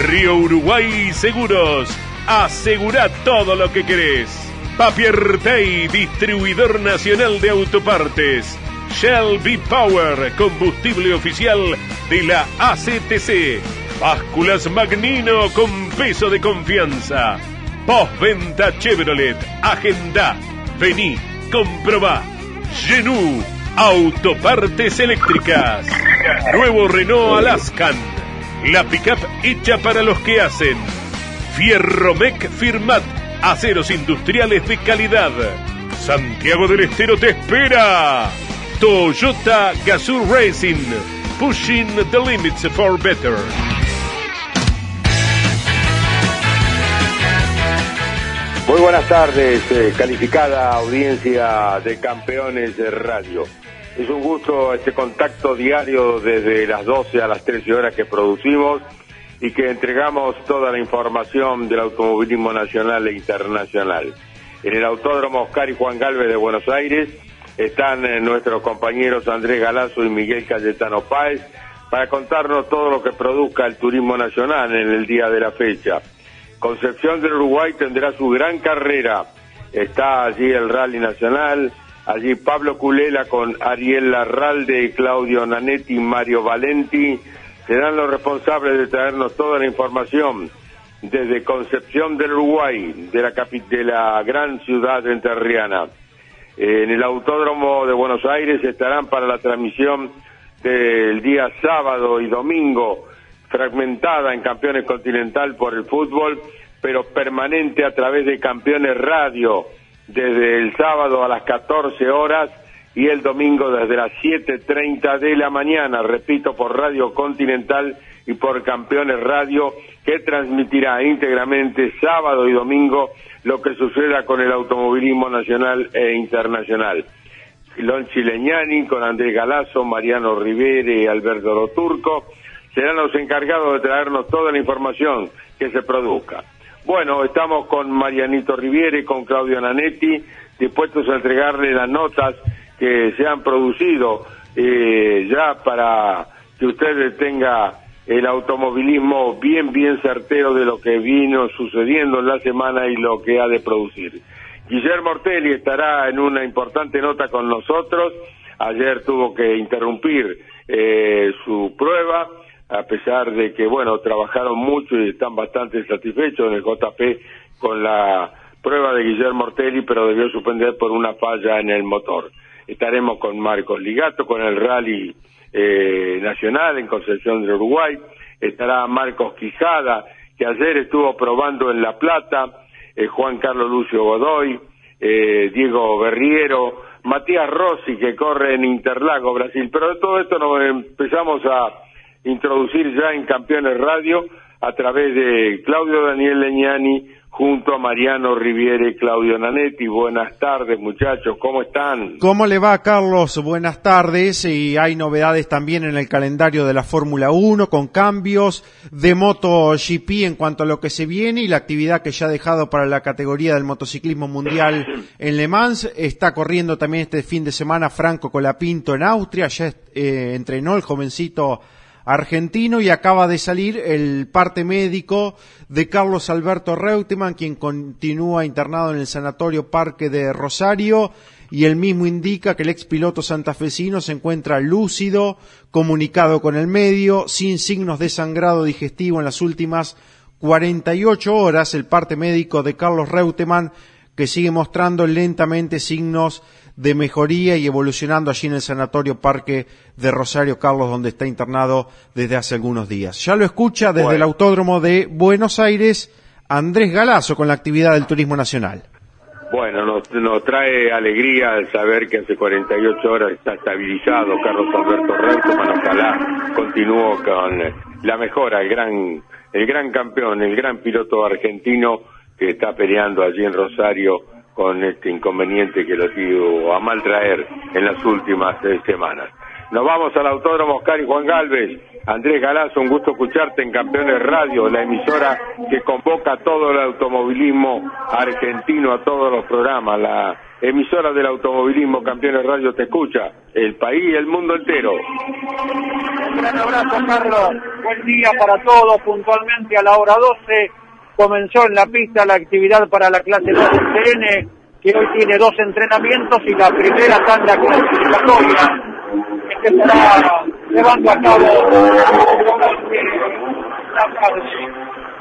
Río Uruguay Seguros. Asegura todo lo que querés. Papier Tay, distribuidor nacional de autopartes. Shell V-Power, combustible oficial de la ACTC. Básculas Magnino con peso de confianza. Postventa Chevrolet. Agenda. Vení, comprobá. Genú. Autopartes eléctricas. Nuevo Renault Alaskan. La pickup hecha para los que hacen. Fierromec Firmat. Aceros industriales de calidad. Santiago del Estero te espera. Toyota Gazoo Racing. Pushing the limits for better. Muy buenas tardes, eh, calificada audiencia de Campeones de Radio. Es un gusto este contacto diario desde las 12 a las 13 horas que producimos y que entregamos toda la información del automovilismo nacional e internacional. En el Autódromo Oscar y Juan Galvez de Buenos Aires están eh, nuestros compañeros Andrés Galazo y Miguel Cayetano Páez para contarnos todo lo que produzca el turismo nacional en el día de la fecha. Concepción del Uruguay tendrá su gran carrera. Está allí el Rally Nacional, allí Pablo Culela con Ariel Larralde, Claudio Nanetti, Mario Valenti. Serán los responsables de traernos toda la información desde Concepción del Uruguay, de la, de la gran ciudad enterriana. En el Autódromo de Buenos Aires estarán para la transmisión del día sábado y domingo fragmentada en Campeones Continental por el fútbol, pero permanente a través de Campeones Radio desde el sábado a las 14 horas y el domingo desde las 7.30 de la mañana, repito, por Radio Continental y por Campeones Radio, que transmitirá íntegramente sábado y domingo lo que suceda con el automovilismo nacional e internacional. Lon Chileñani con Andrés Galazo, Mariano Rivera y Alberto Roturco serán los encargados de traernos toda la información que se produzca. Bueno, estamos con Marianito Riviere, con Claudio Nanetti, dispuestos a entregarle las notas que se han producido eh, ya para que usted tenga el automovilismo bien, bien certero de lo que vino sucediendo en la semana y lo que ha de producir. Guillermo Ortelli estará en una importante nota con nosotros. Ayer tuvo que interrumpir eh, su prueba a pesar de que, bueno, trabajaron mucho y están bastante satisfechos en el JP con la prueba de Guillermo Ortelli, pero debió suspender por una falla en el motor. Estaremos con Marcos Ligato, con el Rally eh, Nacional en Concepción del Uruguay. Estará Marcos Quijada, que ayer estuvo probando en La Plata, eh, Juan Carlos Lucio Godoy, eh, Diego Berriero, Matías Rossi, que corre en Interlago, Brasil. Pero de todo esto nos empezamos a introducir ya en Campeones Radio a través de Claudio Daniel Leñani junto a Mariano Riviere Claudio Nanetti. Buenas tardes, muchachos, ¿cómo están? ¿Cómo le va, Carlos? Buenas tardes. Y hay novedades también en el calendario de la Fórmula 1 con cambios de MotoGP en cuanto a lo que se viene y la actividad que ya ha dejado para la categoría del motociclismo mundial en Le Mans. Está corriendo también este fin de semana Franco Colapinto en Austria. Ya eh, entrenó el jovencito argentino y acaba de salir el parte médico de Carlos Alberto Reutemann, quien continúa internado en el Sanatorio Parque de Rosario y el mismo indica que el ex piloto santafesino se encuentra lúcido, comunicado con el medio, sin signos de sangrado digestivo en las últimas 48 horas, el parte médico de Carlos Reutemann que sigue mostrando lentamente signos de mejoría y evolucionando allí en el Sanatorio Parque de Rosario Carlos, donde está internado desde hace algunos días. Ya lo escucha desde el Autódromo de Buenos Aires Andrés Galazo con la actividad del Turismo Nacional. Bueno, nos, nos trae alegría saber que hace 48 horas está estabilizado Carlos Alberto Reutemann. Ojalá continuó con la mejora, el gran, el gran campeón, el gran piloto argentino que está peleando allí en Rosario con este inconveniente que lo dio a mal traer en las últimas eh, semanas. Nos vamos al Autódromo Oscar y Juan Galvez. Andrés Galazo, un gusto escucharte en Campeones Radio, la emisora que convoca a todo el automovilismo argentino, a todos los programas. La emisora del automovilismo Campeones Radio te escucha, el país y el mundo entero. Un gran abrazo, Carlos. Buen día para todos. Puntualmente a la hora 12 comenzó en la pista la actividad para la clase 2 TN, que hoy tiene dos entrenamientos y la primera tanda clasificatoria que estará llevando a cabo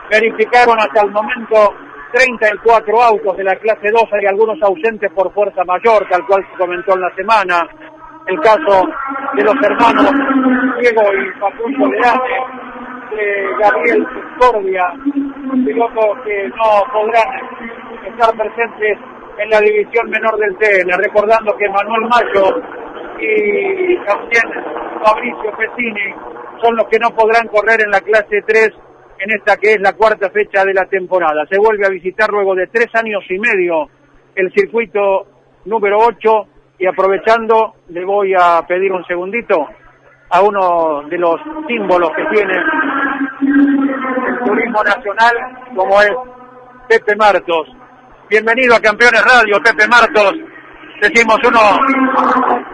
Verificaron hasta el momento 34 autos de la clase 2, hay algunos ausentes por fuerza mayor, tal cual se comentó en la semana. El caso de los hermanos Diego y Facundo Leane, Gabriel Discordia, pilotos que no podrán estar presentes en la división menor del TN, recordando que Manuel Mayo y también Fabricio Pesini son los que no podrán correr en la clase 3 en esta que es la cuarta fecha de la temporada. Se vuelve a visitar luego de tres años y medio el circuito número 8 y aprovechando le voy a pedir un segundito a uno de los símbolos que tiene el turismo nacional como es Pepe Martos. Bienvenido a Campeones Radio, Pepe Martos decimos uno,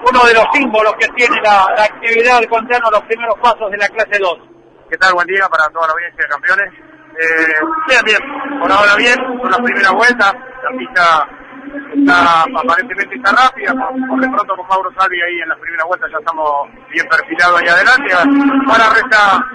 uno de los símbolos que tiene la, actividad, contarnos los primeros pasos de la clase 2. ¿Qué tal? Buen día para toda la audiencia de campeones. Eh, bien, bien, por ahora bien, por la primera vuelta, la pista está aparentemente está rápida, por, de pronto con Mauro Salvi ahí en la primera vuelta ya estamos bien perfilados ahí adelante, ahora resta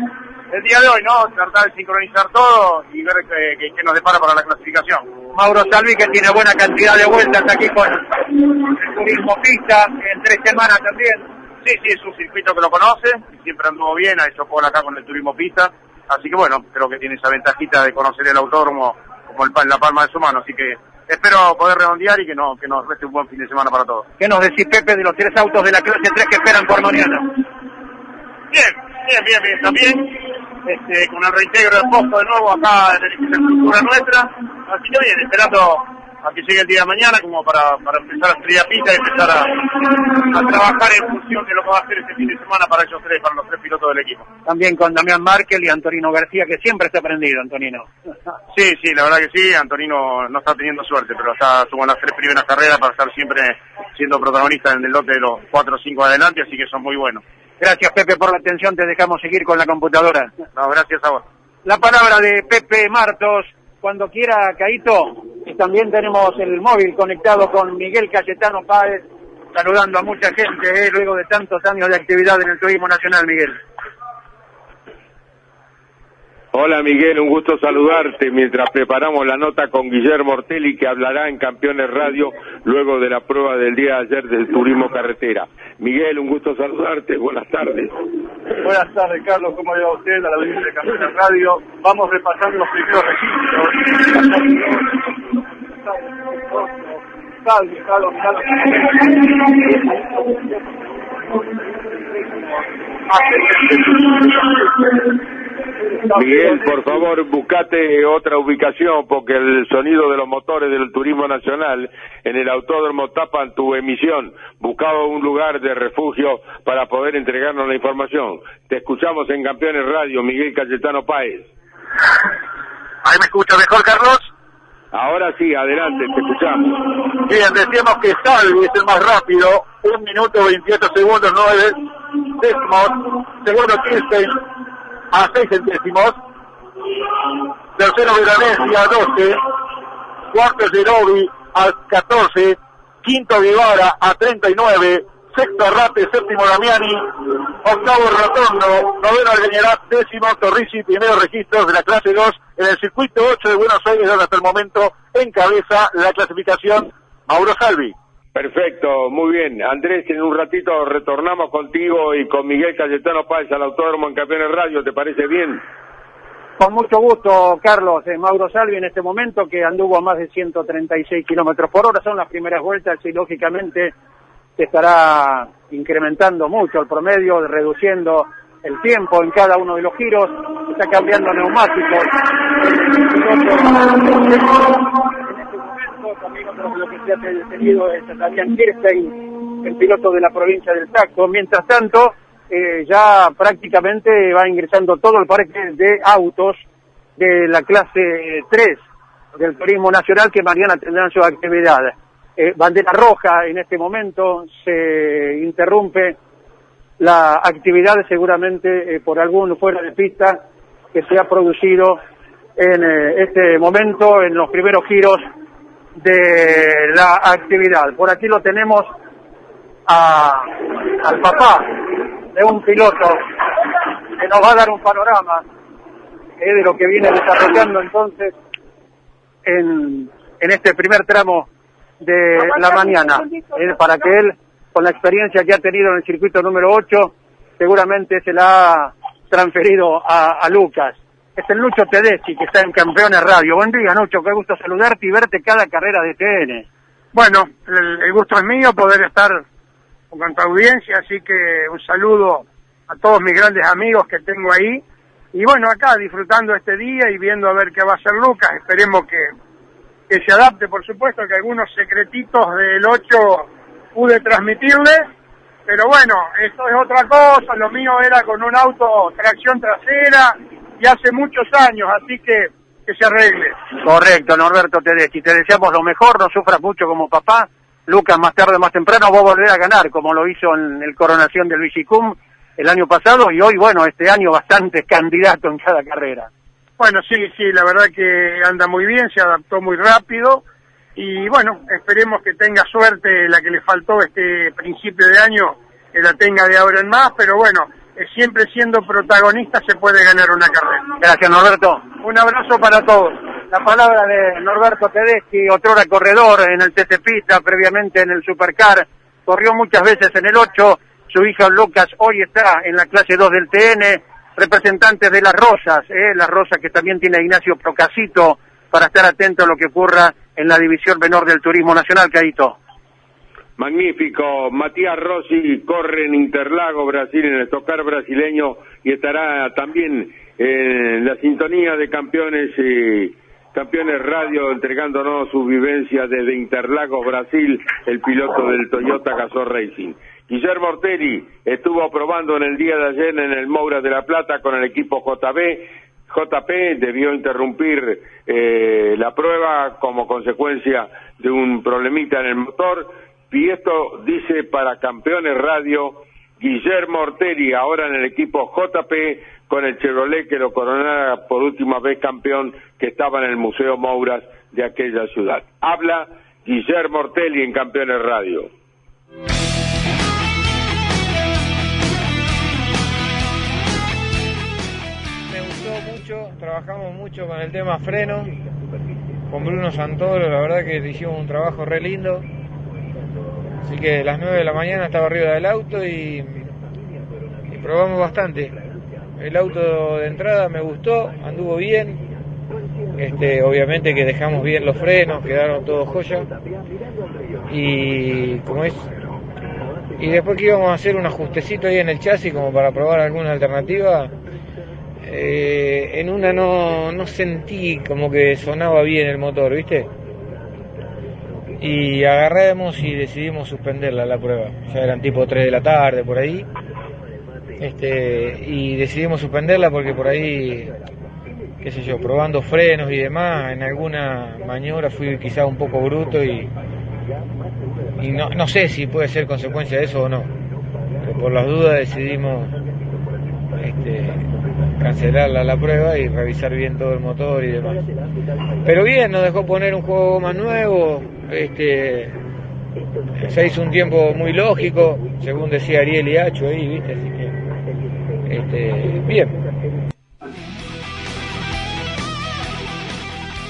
el día de hoy, ¿no? Tratar de sincronizar todo y ver qué, nos depara para la clasificación. Mauro Salvi que tiene buena cantidad de vueltas aquí con el turismo pista, en tres semanas también. Sí, sí, es un circuito que lo conoce, siempre anduvo bien, ha hecho por acá con el turismo pista, así que bueno, creo que tiene esa ventajita de conocer el autódromo como el, la palma de su mano, así que espero poder redondear y que, no, que nos reste un buen fin de semana para todos. ¿Qué nos decís, Pepe, de los tres autos de la clase 3 que esperan por mañana? Bien, bien, bien, bien, también este, con el reintegro de posto de nuevo acá en la infraestructura nuestra. Así que bien, esperando a que llegue el día de mañana como para, para empezar a estudiar pista y empezar a, a, trabajar en función de lo que va a hacer este fin de semana para ellos tres, para los tres pilotos del equipo. También con Damián Markel y Antonino García, que siempre está aprendido, Antonino. Sí, sí, la verdad que sí, Antonino no está teniendo suerte, pero está tuvo las tres primeras carreras para estar siempre siendo protagonista en el lote de los cuatro o cinco adelante, así que son muy buenos. Gracias, Pepe, por la atención. Te dejamos seguir con la computadora. No, gracias a vos. La palabra de Pepe Martos. Cuando quiera, Caito. Y también tenemos el móvil conectado con Miguel Cayetano Páez, saludando a mucha gente, eh, luego de tantos años de actividad en el turismo nacional, Miguel. Hola Miguel, un gusto saludarte mientras preparamos la nota con Guillermo Ortelli que hablará en Campeones Radio luego de la prueba del día de ayer del turismo carretera. Miguel, un gusto saludarte, buenas tardes. Buenas tardes Carlos, ¿cómo va usted a la audiencia de Campeones Radio? Vamos repasando los primeros registros. Miguel, por favor, buscate otra ubicación porque el sonido de los motores del turismo nacional en el autódromo tapan tu emisión. Buscaba un lugar de refugio para poder entregarnos la información. Te escuchamos en Campeones Radio, Miguel Cayetano Páez. ¿Ahí me escucha mejor, Carlos? Ahora sí, adelante, te escuchamos. Bien, decíamos que Salvi es el más rápido, un minuto 28 segundos, nueve décimos, segundo Kirsten a 6 centésimos. Tercero Veranencia a 12. Cuarto Gerovi a 14. Quinto Guevara a 39. Sexto Rate, séptimo Damiani, octavo Rotondo, noveno Algañará, décimo Torrisi, primero registros de la clase 2 en el circuito 8 de Buenos Aires, donde hasta el momento encabeza la clasificación Mauro Salvi. Perfecto, muy bien. Andrés, en un ratito retornamos contigo y con Miguel Cayetano Páez al Autódromo en Campeones Radio, ¿te parece bien? Con mucho gusto, Carlos. Eh, Mauro Salvi en este momento que anduvo a más de 136 kilómetros por hora. Son las primeras vueltas y lógicamente se estará incrementando mucho el promedio, reduciendo el tiempo en cada uno de los giros. Está cambiando neumáticos. Lo que se ha detenido es Damián Kirstein, el piloto de la provincia del Taco. Mientras tanto, eh, ya prácticamente va ingresando todo el parque de autos de la clase 3 del Turismo Nacional que mañana tendrán su actividad. Eh, bandera roja en este momento, se interrumpe la actividad seguramente eh, por algún fuera de pista que se ha producido en este momento, en los primeros giros de la actividad. Por aquí lo tenemos a, al papá de un piloto que nos va a dar un panorama eh, de lo que viene desarrollando entonces en, en este primer tramo de la mañana, eh, para que él, con la experiencia que ha tenido en el circuito número 8, seguramente se la ha transferido a, a Lucas. Es el Lucho Tedeschi, que está en Campeones Radio. Buen día, Lucho, qué gusto saludarte y verte cada carrera de TN. Bueno, el, gusto es mío poder estar con tu audiencia, así que un saludo a todos mis grandes amigos que tengo ahí. Y bueno, acá disfrutando este día y viendo a ver qué va a hacer Lucas. Esperemos que, que se adapte, por supuesto, que algunos secretitos del 8 pude transmitirle. Pero bueno, esto es otra cosa. Lo mío era con un auto tracción trasera y hace muchos años, así que que se arregle. Correcto, Norberto Tedeschi. Te deseamos lo mejor, no sufras mucho como papá. Lucas, más tarde, más temprano, va a volver a ganar, como lo hizo en el coronación del Vicicum el año pasado y hoy, bueno, este año bastante candidato en cada carrera. Bueno, sí, sí, la verdad que anda muy bien, se adaptó muy rápido y bueno, esperemos que tenga suerte la que le faltó este principio de año, que la tenga de ahora en más, pero bueno, siempre siendo protagonista se puede ganar una carrera. Gracias, Norberto. Un abrazo para todos. La palabra de Norberto Tedeschi, otrora corredor en el TC Pista, previamente en el Supercar, corrió muchas veces en el 8, su hijo Lucas hoy está en la clase 2 del TN, representantes de las Rosas, ¿eh? las Rosas que también tiene Ignacio Procasito, para estar atento a lo que ocurra en la división menor del Turismo Nacional, Caito. Magnífico, Matías Rossi corre en Interlago, Brasil, en el tocar brasileño y estará también en la sintonía de campeones y campeones radio entregándonos su vivencia desde Interlagos, Brasil, el piloto del Toyota Gazoo Racing. Guillermo Ortelli estuvo probando en el día de ayer en el Moura de la Plata con el equipo JB. JP debió interrumpir eh, la prueba como consecuencia de un problemita en el motor. Y esto dice para Campeones Radio Guillermo Ortelli, ahora en el equipo JP, con el Chevrolet que lo coronara por última vez campeón que estaba en el Museo Mouras de aquella ciudad. Habla Guillermo Ortelli en Campeones Radio. Me gustó mucho, trabajamos mucho con el tema freno, con Bruno Santoro, la verdad que hicimos un trabajo re lindo. Así que a las 9 de la mañana estaba arriba del auto y, probamos bastante. El auto de entrada me gustó, anduvo bien. Este, obviamente que dejamos bien los frenos, quedaron todos joya. Y como es. Y después que íbamos a hacer un ajustecito ahí en el chasis como para probar alguna alternativa. eh, en una no sentí como que sonaba bien el motor, ¿viste? Y agarramos y decidimos suspenderla la prueba. Ya eran tipo 3 de la tarde por ahí. Este, y decidimos suspenderla porque por ahí, qué sé yo, probando frenos y demás, en alguna maniobra fui quizá un poco bruto y, y no, no sé si puede ser consecuencia de eso o no. Pero por las dudas decidimos este, cancelar la, la prueba y revisar bien todo el motor y demás. Pero bien, nos dejó poner un juego más nuevo, este, se hizo un tiempo muy lógico, según decía Ariel y Hacho ahí, ¿viste? Así que, este, bien.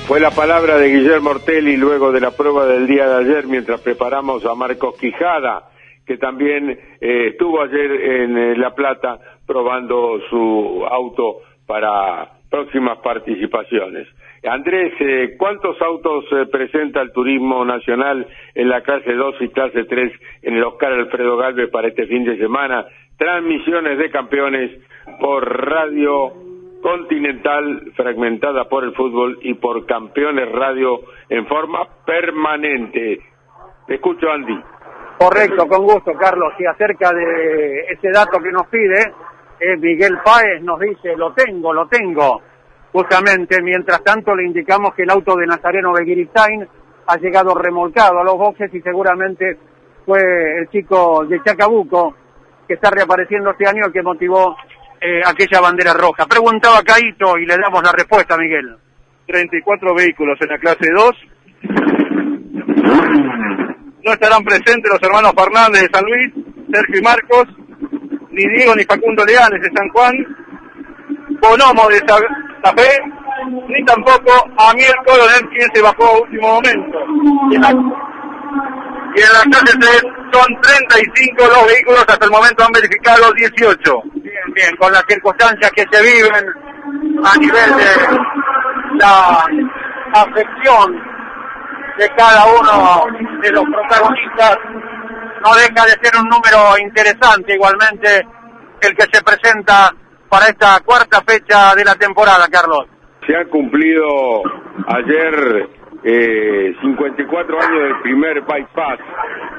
Fue la palabra de Guillermo Ortelli luego de la prueba del día de ayer mientras preparamos a Marcos Quijada, que también eh, estuvo ayer en eh, La Plata probando su auto para próximas participaciones. Andrés, eh, ¿cuántos autos eh, presenta el Turismo Nacional en la clase 2 y clase 3 en el Oscar Alfredo Galvez para este fin de semana? Transmisiones de campeones por Radio Continental, fragmentada por el fútbol y por Campeones Radio en forma permanente. Te escucho, Andy. Correcto, con gusto, Carlos. Y acerca de ese dato que nos pide, Miguel Páez nos dice, lo tengo, lo tengo. Justamente, mientras tanto le indicamos que el auto de Nazareno Beguiristain ha llegado remolcado a los boxes y seguramente fue el chico de Chacabuco que está reapareciendo este año el que motivó eh, aquella bandera roja. Preguntaba Caito y le damos la respuesta, Miguel. 34 vehículos en la clase 2. No estarán presentes los hermanos Fernández de San Luis, Sergio y Marcos, ni Diego ni Facundo Leales de San Juan, Bonomo de Santa Fe, ni tampoco Amiel Coronel, quien se bajó a último momento. Y en la, y en la clase 3 son 35 los vehículos, hasta el momento han verificado 18. Bien, bien, con las circunstancias que se viven a nivel de la afección de cada uno de los protagonistas, no deja de ser un número interesante igualmente el que se presenta para esta cuarta fecha de la temporada, Carlos. Se ha cumplido ayer eh, 54 años del primer bypass.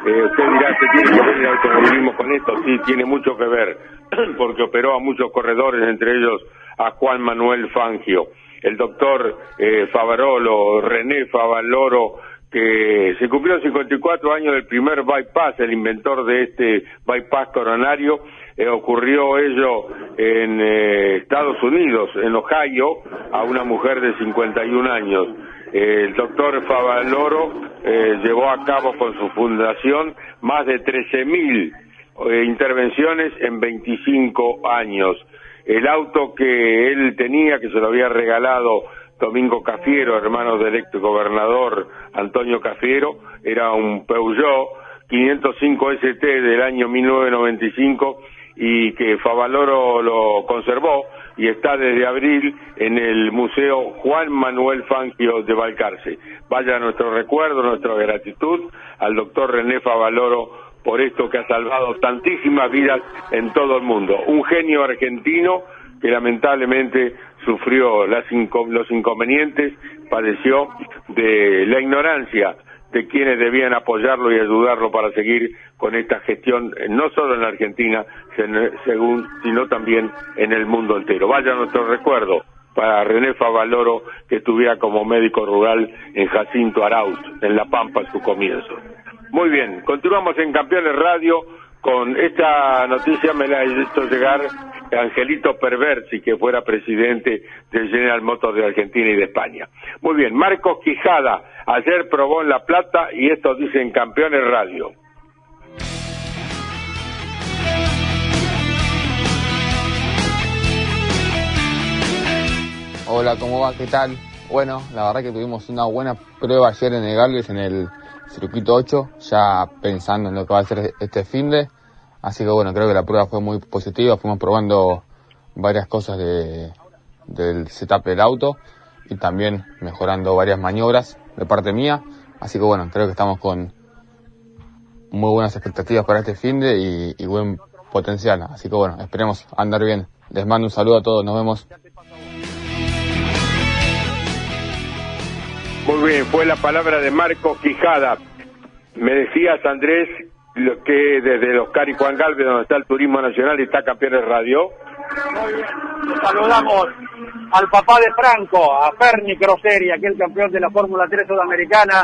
Eh, usted dirá que tiene que ver el automovilismo con esto. Sí, tiene mucho que ver, porque operó a muchos corredores, entre ellos a Juan Manuel Fangio. El doctor eh, Favarolo, René Favaloro, que se cumplieron 54 años del primer bypass, el inventor de este bypass coronario, eh, ocurrió ello en eh, Estados Unidos, en Ohio, a una mujer de 51 años. Eh, el doctor Favaloro llevó a cabo con su fundación más de 13.000 eh, intervenciones en 25 años. El auto que él tenía, que se lo había regalado Domingo Cafiero, hermano del ex gobernador Antonio Cafiero, era un Peugeot 505 ST del año 1995 y que Favaloro lo conservó y está desde abril en el Museo Juan Manuel Fangio de Balcarce. Vaya nuestro recuerdo, nuestra gratitud al doctor René Favaloro por esto que ha salvado tantísimas vidas en todo el mundo. Un genio argentino que lamentablemente sufrió las los inconvenientes, padeció de la ignorancia de quienes debían apoyarlo y ayudarlo para seguir con esta gestión, no solo en la Argentina, sino también en el mundo entero. Vaya nuestro recuerdo para René Favaloro, que estuviera como médico rural en Jacinto Arauz, en La Pampa, su comienzo. Muy bien, continuamos en Campeones Radio con esta noticia, me la hecho llegar Angelito Perversi, que fuera presidente del General Motors de Argentina y de España. Muy bien, Marcos Quijada, ayer probó en La Plata y esto dice en Campeones Radio. Hola, ¿cómo va? ¿Qué tal? Bueno, la verdad que tuvimos una buena prueba ayer en el Galvez en el circuito 8, ya pensando en lo que va a ser este fin de. Así que bueno, creo que la prueba fue muy positiva, fuimos probando varias cosas de, del setup del auto y también mejorando varias maniobras de parte mía. Así que bueno, creo que estamos con muy buenas expectativas para este fin de y, y buen potencial. Así que bueno, esperemos andar bien. Les mando un saludo a todos, nos vemos. Muy bien, fue la palabra de Marcos Quijada. Me decías, Andrés, lo que desde los Cari Juan Galvez, donde está el Turismo Nacional y está Campeones Radio. Saludamos al papá de Franco, a Ferni Croseri, aquel campeón de la Fórmula 3 sudamericana,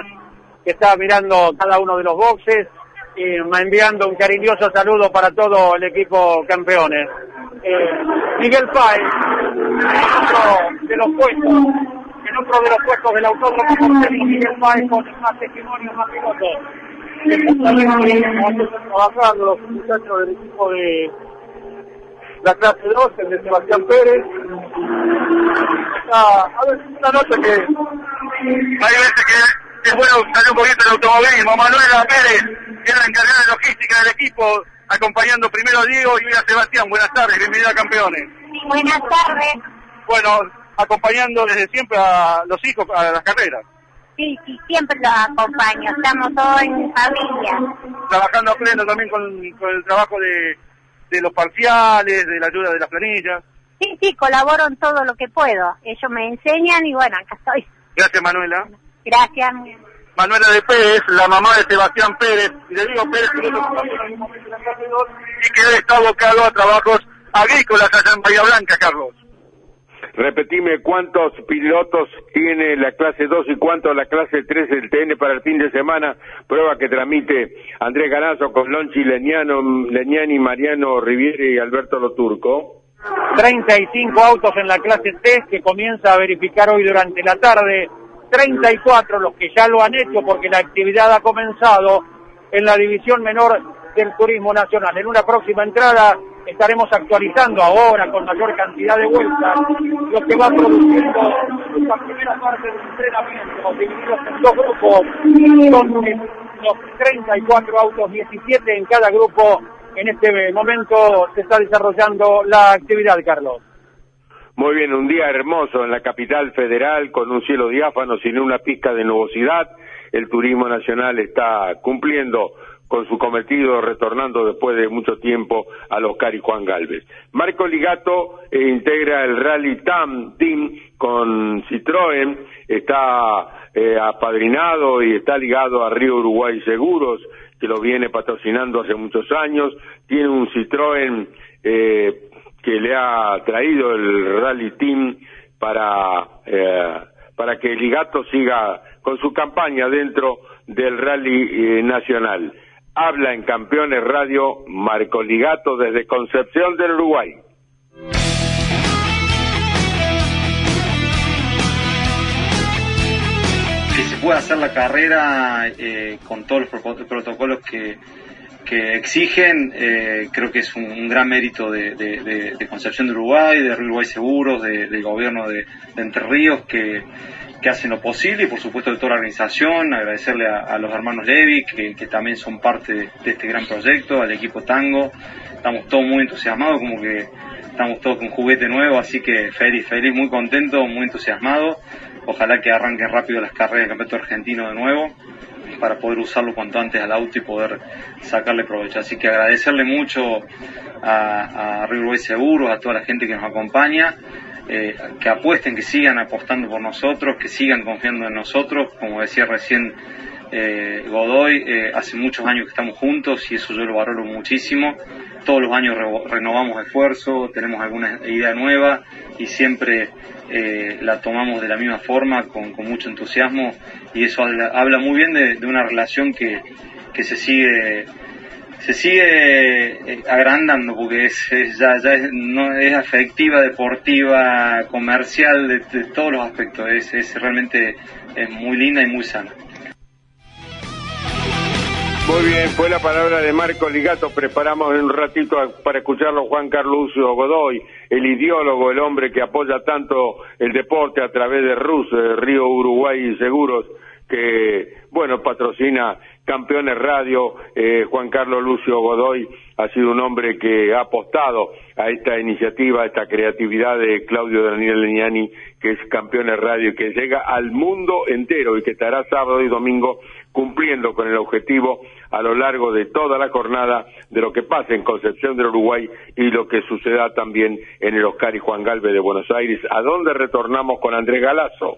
que está mirando cada uno de los boxes y me enviando un cariñoso saludo para todo el equipo campeones. Eh, Miguel Páez, de los puestos, en otro de los puestos del autódromo, Miguel Páez con más testimonios, más pilotos. Estamos trabajando los muchachos del equipo de la clase 2, el de Sebastián Pérez. Está, a ver, una nota que Hay veces que es bueno salir un poquito del automovilismo. Manuela Pérez, que es la encargada de logística del equipo, acompañando primero a Diego y a Sebastián. Buenas tardes, bienvenido a Campeones. Buenas tardes. Bueno, acompañando desde siempre a los hijos a las carreras. Sí, sí, siempre los acompaño, estamos todos en familia. Trabajando a pleno también con, con el trabajo de, de los parciales, de la ayuda de las planillas. Sí, sí, colaboro en todo lo que puedo. Ellos me enseñan y bueno, acá estoy. Gracias, Manuela. Gracias. Manuela de Pérez, la mamá de Sebastián Pérez, y le digo Pérez y que está abocado a trabajos agrícolas allá en Bahía Blanca, Carlos. Repetime cuántos pilotos tiene la clase 2 y cuántos la clase 3 del TN para el fin de semana. Prueba que transmite Andrés Ganazo con Lonchi Leñano, Leñani, Mariano Riviere y Alberto Loturco. 35 autos en la clase 3 que comienza a verificar hoy durante la tarde. 34 los que ya lo han hecho porque la actividad ha comenzado en la división menor del turismo nacional. En una próxima entrada estaremos actualizando ahora con mayor cantidad de vueltas lo que va produciendo la primera parte del entrenamiento, divididos en dos grupos, son los 34 autos, 17 en cada grupo. En este momento se está desarrollando la actividad, Carlos. Muy bien, un día hermoso en la capital federal con un cielo diáfano sin una pizca de nubosidad. El turismo nacional está cumpliendo con su cometido retornando después de mucho tiempo a los Cari Juan Galvez. Marco Ligato eh, integra el Rally TAM Team con Citroën, está eh, apadrinado y está ligado a Río Uruguay Seguros, que lo viene patrocinando hace muchos años, tiene un Citroën eh, que le ha traído el Rally Team para, para que Ligato siga con su campaña dentro del Rally Nacional. Habla en Campeones Radio Marco Ligato desde Concepción del Uruguay. Que se pueda hacer la carrera eh, con todos los protocolos que, exigen, eh, creo que es un, gran mérito de, Concepción del Uruguay, de Uruguay Seguros, del gobierno de, Entre Ríos, que, que hacen lo posible y por supuesto de toda la organización, agradecerle a, los hermanos Levi que, también son parte de, este gran proyecto, al equipo Tango, estamos todos muy entusiasmados, como que estamos todos con juguete nuevo, así que feliz, feliz, muy contento, muy entusiasmado, ojalá que arranquen rápido las carreras del campeonato argentino de nuevo para poder usarlo cuanto antes al auto y poder sacarle provecho. Así que agradecerle mucho a, a Río Seguros, a toda la gente que nos acompaña eh, que apuesten, que sigan apostando por nosotros, que sigan confiando en nosotros. Como decía recién eh, Godoy, eh, hace muchos años que estamos juntos y eso yo lo valoro muchísimo. Todos los años renovamos esfuerzo, tenemos alguna idea nueva y siempre la tomamos de la misma forma, con, mucho entusiasmo y eso habla, muy bien de, una relación que, que se sigue se sigue eh, agrandando porque es, ya, ya es, no, es afectiva, deportiva, comercial, de, todos los aspectos. Es, es realmente es muy linda y muy sana. Muy bien, fue la palabra de Marco Ligato. Preparamos un ratito para escucharlo Juan Carlos Godoy, el ideólogo, el hombre que apoya tanto el deporte a través de RUS, Río Uruguay y Seguros, que, bueno, patrocina Campeones Radio, eh, Juan Carlos Lucio Godoy ha sido un hombre que ha apostado a esta iniciativa, a esta creatividad de Claudio Daniel Leñani, que es Campeones Radio, que llega al mundo entero y que estará sábado y domingo cumpliendo con el objetivo a lo largo de toda la jornada de lo que pasa en Concepción del Uruguay y lo que suceda también en el Oscar y Juan Galvez de Buenos Aires, a donde retornamos con Andrés Galazo.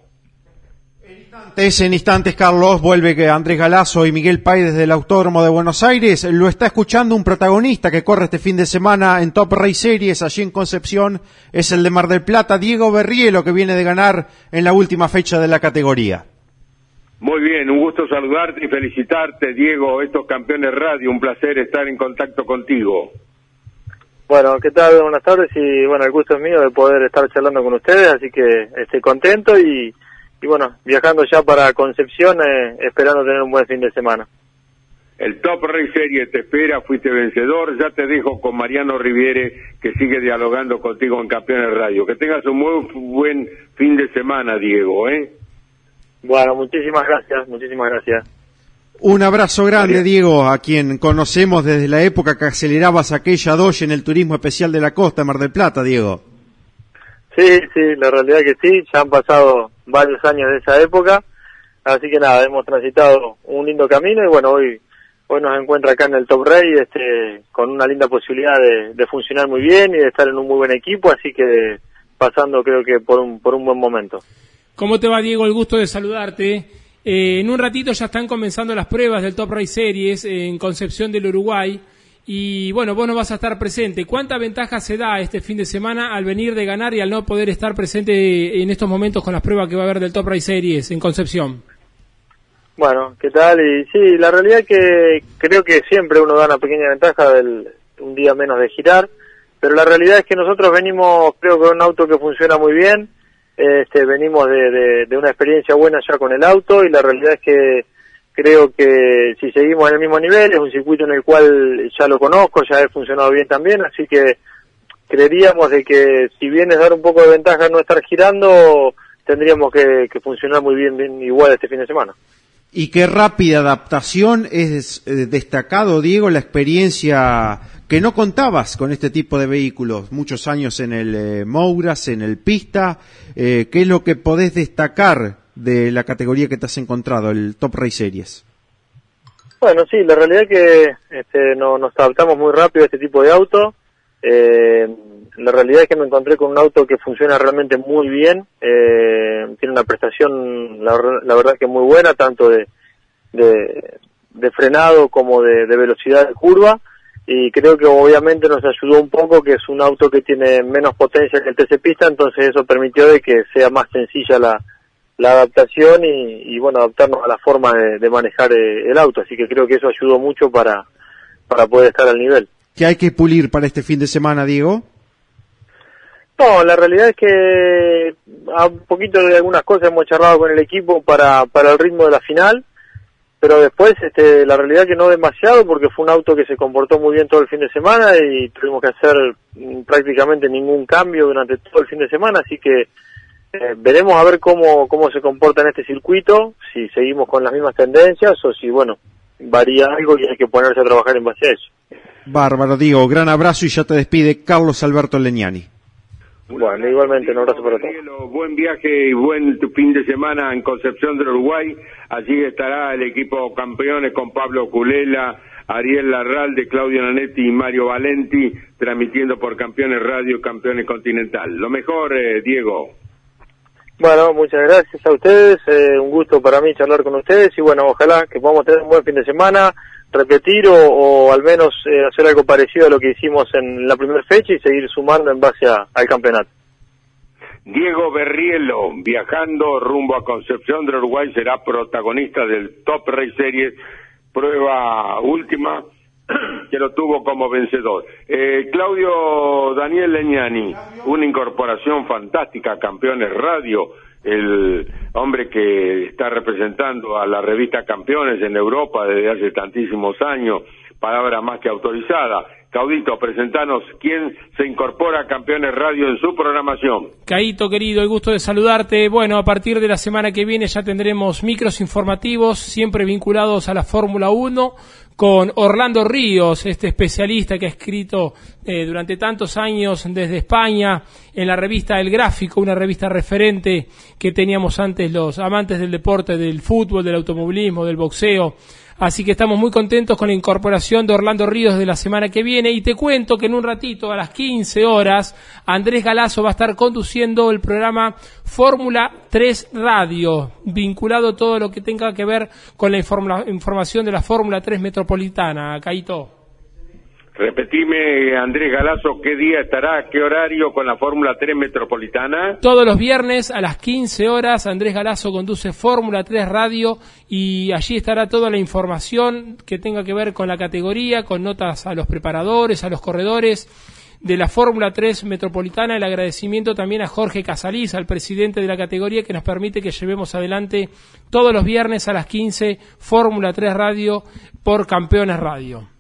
En instantes, Carlos, vuelve que Andrés Galazo y Miguel Pay desde el Autódromo de Buenos Aires. Lo está escuchando un protagonista que corre este fin de semana en Top Race Series allí en Concepción. Es el de Mar del Plata, Diego Berrielo, que viene de ganar en la última fecha de la categoría. Muy bien, un gusto saludarte y felicitarte, Diego, estos campeones radio. Un placer estar en contacto contigo. Bueno, ¿qué tal? Buenas tardes y bueno, el gusto es mío de poder estar charlando con ustedes, así que estoy contento y y bueno, viajando ya para Concepción, eh, esperando tener un buen fin de semana. El Top Race Serie te espera, fuiste vencedor, ya te dejo con Mariano Riviere que sigue dialogando contigo en Campeones Radio. Que tengas un muy buen fin de semana, Diego, ¿eh? Bueno, muchísimas gracias, muchísimas gracias. Un abrazo grande, Diego, a quien conocemos desde la época que acelerabas aquella doge en el turismo especial de la costa, Mar del Plata, Diego. Sí, Sí, la realidad que sí, ya han pasado varios años de esa época, así que nada, hemos transitado un lindo camino y bueno, hoy hoy nos encuentra acá en el Top Rey este, con una linda posibilidad de, de funcionar muy bien y de estar en un muy buen equipo, así que pasando creo que por un, por un buen momento. ¿Cómo te va Diego? El gusto de saludarte. Eh, en un ratito ya están comenzando las pruebas del Top Race Series en Concepción del Uruguay. Y bueno, vos no vas a estar presente. ¿Cuánta ventaja se da este fin de semana al venir de ganar y al no poder estar presente en estos momentos con las pruebas que va a haber del Top Race Series en Concepción? Bueno, ¿qué tal? Y sí, la realidad es que creo que siempre uno da una pequeña ventaja del un día menos de girar, pero la realidad es que nosotros venimos, creo que un auto que funciona muy bien, este, venimos de, de, una experiencia buena ya con el auto y la realidad es que creo que si seguimos en el mismo nivel es un circuito en el cual ya lo conozco, ya he funcionado bien también, así que creeríamos de que si bien es dar un poco de ventaja no estar girando, tendríamos que, funcionar muy bien, bien igual este fin de semana. Y qué rápida adaptación es eh, destacado, Diego, la experiencia que no contabas con este tipo de vehículos, muchos años en el eh, Mouras, en el Pista, eh, ¿qué es lo que podés destacar de la categoría que te has encontrado, el Top Race Series? Bueno, sí, la realidad es que este, no, nos adaptamos muy rápido a este tipo de auto. Eh, la realidad es que me encontré con un auto que funciona realmente muy bien, eh, tiene una prestación, la, verdad que muy buena, tanto de, de, de frenado como de, de velocidad de curva y creo que obviamente nos ayudó un poco que es un auto que tiene menos potencia que el TC Pista, entonces eso permitió de que sea más sencilla la, la adaptación y, y bueno, adaptarnos a la forma de, de manejar eh, el auto, así que creo que eso ayudó mucho para, para poder estar al nivel. ¿Qué hay que pulir para este fin de semana, Diego? No, la realidad es que a un poquito de algunas cosas hemos charlado con el equipo para, para el ritmo de la final, pero después este, la realidad que no demasiado porque fue un auto que se comportó muy bien todo el fin de semana y tuvimos que hacer mm, prácticamente ningún cambio durante todo el fin de semana, así que eh, veremos a ver cómo, cómo se comporta en este circuito, si seguimos con las mismas tendencias o si, bueno, varía algo y hay que ponerse a trabajar en base a eso. Bárbaro, digo, gran abrazo y ya te despide Carlos Alberto Leñani. Bueno, igualmente, un abrazo para todos. Buen viaje y buen fin de semana en Concepción del Uruguay. Allí estará el equipo campeones con Pablo Culela, Ariel Larralde, Claudio Nanetti y Mario Valenti, transmitiendo por Campeones Radio, Campeones Continental. Lo mejor, eh, Diego. Bueno, muchas gracias a ustedes. Eh, un gusto para mí charlar con ustedes y bueno, ojalá que podamos tener un buen fin de semana repetir o, o al menos eh, hacer algo parecido a lo que hicimos en la primera fecha y seguir sumando en base a, al campeonato. Diego Berrielo, viajando rumbo a Concepción del Uruguay, será protagonista del Top Race Series, prueba última, que lo tuvo como vencedor. Eh, Claudio Daniel Leñani, una incorporación fantástica Campeones Radio, el hombre que está representando a la revista Campeones en Europa desde hace tantísimos años, palabra más que autorizada. Caudito, presentanos quién se incorpora a Campeones Radio en su programación. Caito, querido, el gusto de saludarte. Bueno, a partir de la semana que viene ya tendremos micros informativos, siempre vinculados a la Fórmula 1, con Orlando Ríos, este especialista que ha escrito eh, durante tantos años desde España en la revista El Gráfico, una revista referente que teníamos antes los amantes del deporte, del fútbol, del automovilismo, del boxeo. Así que estamos muy contentos con la incorporación de Orlando Ríos de la semana que viene y te cuento que en un ratito a las 15 horas Andrés Galazo va a estar conduciendo el programa Fórmula 3 Radio, vinculado todo lo que tenga que ver con la información de la Fórmula 3 Metropolitana. Caito. Repetime, Andrés Galazo, ¿qué día estará, qué horario con la Fórmula 3 Metropolitana? Todos los viernes a las 15 horas, Andrés Galazo conduce Fórmula 3 Radio y allí estará toda la información que tenga que ver con la categoría, con notas a los preparadores, a los corredores de la Fórmula 3 Metropolitana. El agradecimiento también a Jorge Casaliz, al presidente de la categoría, que nos permite que llevemos adelante todos los viernes a las 15 Fórmula 3 Radio por Campeones Radio.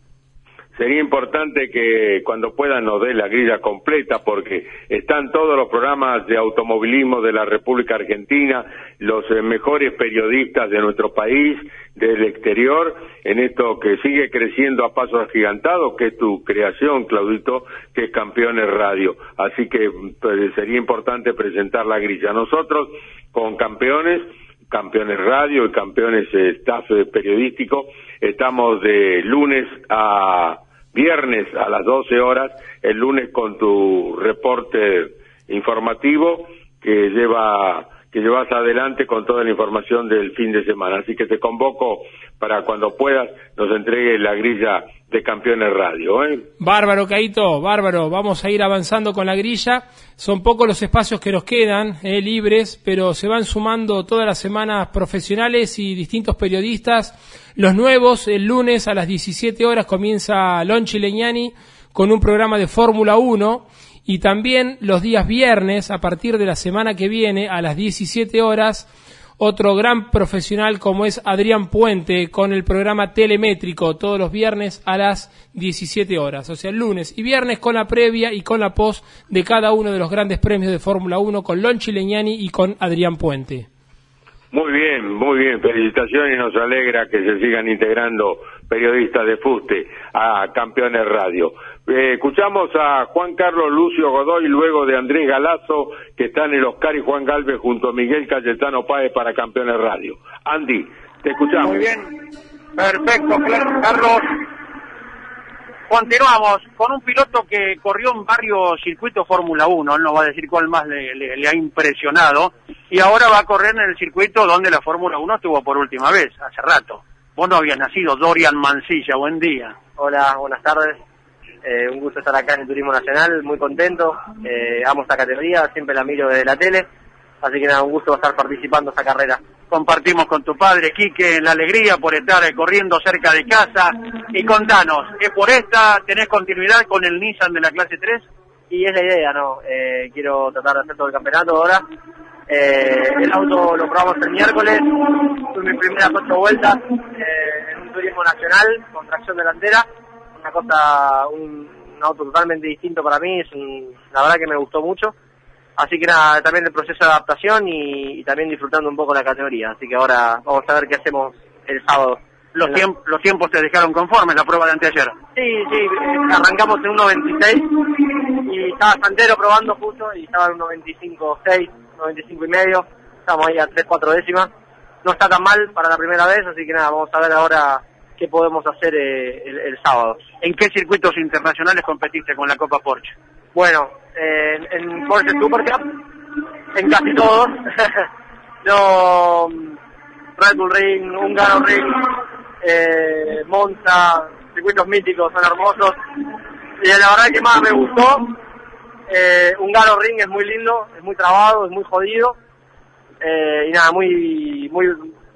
Sería importante que cuando puedan nos dé la grilla completa porque están todos los programas de automovilismo de la República Argentina, los eh, mejores periodistas de nuestro país, del exterior, en esto que sigue creciendo a pasos agigantados, que es tu creación, Claudito, que es Campeones Radio. Así que pues, sería importante presentar la grilla. Nosotros, con Campeones, Campeones Radio y Campeones eh, Staff Periodístico, estamos de lunes a viernes a las 12 horas, el lunes con tu reporte informativo que lleva que llevas adelante con toda la información del fin de semana. Así que te convoco para cuando puedas nos entregue la grilla de Campeones Radio. ¿eh? Bárbaro, Caito, bárbaro. Vamos a ir avanzando con la grilla. Son pocos los espacios que nos quedan eh, libres, pero se van sumando todas las semanas profesionales y distintos periodistas. Los nuevos, el lunes a las 17 horas comienza Lonchi Leñani con un programa de Fórmula 1 y también los días viernes a partir de la semana que viene a las 17 horas otro gran profesional como es Adrián Puente con el programa telemétrico todos los viernes a las 17 horas, o sea, lunes y viernes con la previa y con la post de cada uno de los grandes premios de Fórmula 1 con Lonchi Leñani y con Adrián Puente. Muy bien, muy bien, felicitaciones nos alegra que se sigan integrando periodistas de Fuste a Campeones Radio. Eh, escuchamos a Juan Carlos Lucio Godoy, luego de Andrés Galazo, que está en el Oscar y Juan Galvez junto a Miguel Cayetano Páez para Campeones Radio. Andy, te escuchamos. Muy bien, perfecto, Carlos. Continuamos con un piloto que corrió en varios circuitos Fórmula 1, él no va a decir cuál más le, le, ha impresionado, y ahora va a correr en el circuito donde la Fórmula 1 estuvo por última vez, hace rato. Vos no habías nacido, Dorian Mancilla, buen día. Hola, buenas tardes. Eh, un gusto estar acá en el Turismo Nacional, muy contento. Eh, amo esta categoría, siempre la miro desde la tele. Así que nada, un gusto estar participando en esta carrera. Compartimos con tu padre, Quique, la alegría por estar corriendo cerca de casa. Y contanos, ¿es por esta? ¿Tenés continuidad con el Nissan de la clase 3? Y es la idea, ¿no? Eh, quiero tratar de hacer todo el campeonato ahora. Eh, el auto lo probamos el miércoles, fue mi primeras ocho vueltas eh, en un turismo nacional con tracción delantera una cosa, un, auto totalmente distinto para mí, es la verdad que me gustó mucho. Así que nada, también el proceso de adaptación y, también disfrutando un poco la categoría. Así que ahora vamos a ver qué hacemos el sábado. Los, tiempos, los tiempos te dejaron conformes la prueba de anteayer. Sí, sí, arrancamos en 1.26 y estaba Santero probando justo y estaba en 1.25.6, 1.25 y medio. Estamos ahí a 3-4 décimas. No está tan mal para la primera vez, así que nada, vamos a ver ahora qué podemos hacer eh, el, sábado. ¿En qué circuitos internacionales competiste con la Copa Porsche? Bueno, en Porsche Super Cup, en casi todos. no, Red Bull Ring, Húngaro Ring, eh, Monza, circuitos míticos, son hermosos. Y la verdad que más me gustó, eh, Húngaro Ring es muy lindo, es muy trabado, es muy jodido. Eh, y nada, muy, muy,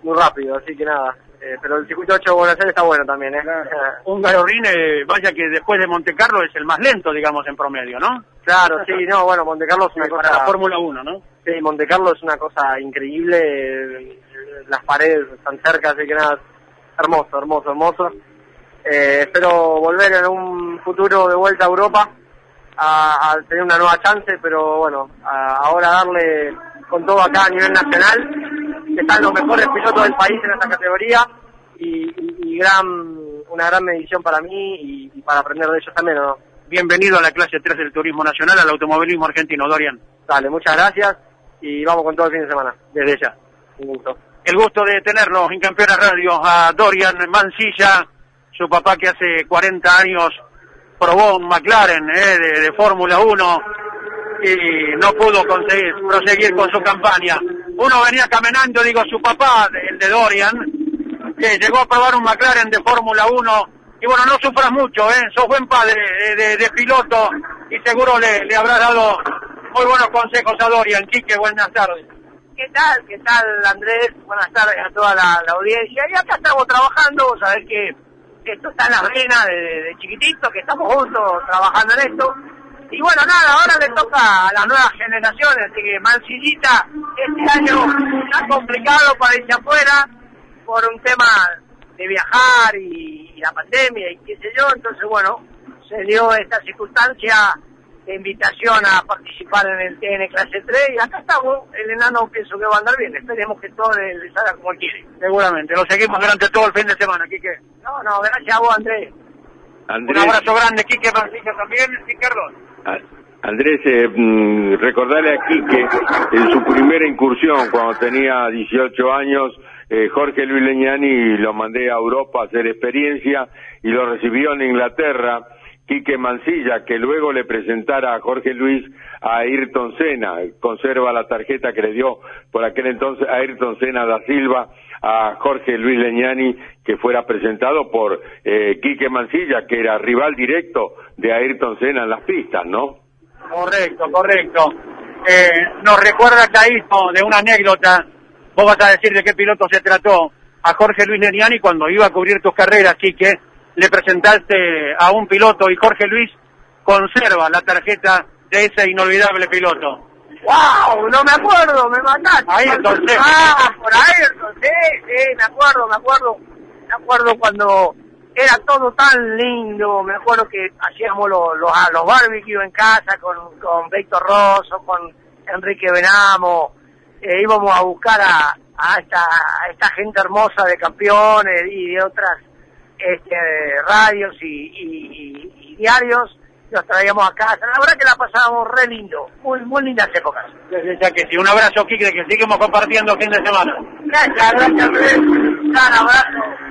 muy rápido, así que nada, eh, pero el circuito 8 de Buenos Aires está bueno también, ¿eh? Un Garorín, eh, vaya que después de Monte Carlo es el más lento, digamos, en promedio, ¿no? Claro, sí, no, bueno, Monte Carlo es una cosa... Para la Fórmula 1, ¿no? Sí, Monte Carlo es una cosa increíble, eh, las paredes están cerca, así que nada, hermoso, hermoso, hermoso. Eh, espero volver en un futuro de vuelta a Europa a, tener una nueva chance, pero bueno, ahora darle con todo acá a nivel nacional que están los mejores pilotos del país en esta categoría y, gran una gran medición para mí y, para aprender de ellos también. ¿no? Bienvenido a la clase 3 del Turismo Nacional, al automovilismo argentino, Dorian. Dale, muchas gracias y vamos con todo el fin de semana, desde ya. Un gusto. El gusto de tenerlo en Campeona Radio a Dorian Mancilla, su papá que hace 40 años probó un McLaren eh, de, de Fórmula 1 y no pudo conseguir proseguir con su campaña. Uno venía caminando, digo, su papá, el de Dorian, que llegó a probar un McLaren de Fórmula 1 y bueno, no sufras mucho, ¿eh? Sos buen padre de, piloto y seguro le, le habrá dado muy buenos consejos a Dorian. Quique, buenas tardes. ¿Qué tal? ¿Qué tal, Andrés? Buenas tardes a toda la, audiencia. Y acá estamos trabajando, sabés que esto está en la arena de, de chiquitito, que estamos juntos trabajando en esto. Y bueno, nada, ahora le toca a las nuevas generaciones, así que Mancillita este año está complicado para irse afuera por un tema de viajar y, y la pandemia y qué sé yo, entonces bueno, se dio esta circunstancia de invitación a participar en el TN clase 3 y acá estamos, el enano pienso que va a andar bien, esperemos que todo le, salga como quiere. Seguramente, lo seguimos durante todo el fin de semana, Quique. No, no, gracias a vos Andrés. Andrés, Un abrazo grande, Quique Mancilla también, y Carlos. Andrés, eh, mm, recordarle aquí que en su primera incursión, cuando tenía 18 años, eh, Jorge Luis Leñani lo mandé a Europa a hacer experiencia y lo recibió en Inglaterra. Quique Mancilla, que luego le presentara a Jorge Luis a Ayrton Senna, conserva la tarjeta que le dio por aquel entonces a Ayrton Senna da Silva a Jorge Luis Leñani, que fuera presentado por eh, Quique Mancilla, que era rival directo de Ayrton Senna en las pistas, ¿no? Correcto, correcto. Eh, nos recuerda Caíto de una anécdota. Vos vas a decir de qué piloto se trató. A Jorge Luis Leniani cuando iba a cubrir tus carreras, Quique, le presentaste a un piloto y Jorge Luis conserva la tarjeta de ese inolvidable piloto. ¡Wow! No me acuerdo, me mataste. Ayrton Senna. Ah, por Ayrton, sí, sí, me acuerdo, me acuerdo. Me acuerdo cuando era todo tan lindo, me acuerdo que hacíamos los, los, ah, los barbecues en casa con, con Víctor Rosso, con Enrique Benamo, eh, íbamos a buscar a, a, esta, a esta gente hermosa de campeones y de otras este, radios y, y- y- y diarios, los traíamos a casa. La verdad que la pasábamos re lindo, muy, muy lindas épocas. Ya que sí, un abrazo, Quique, que seguimos compartiendo fin de semana. Gracias, gracias. Un gran abrazo.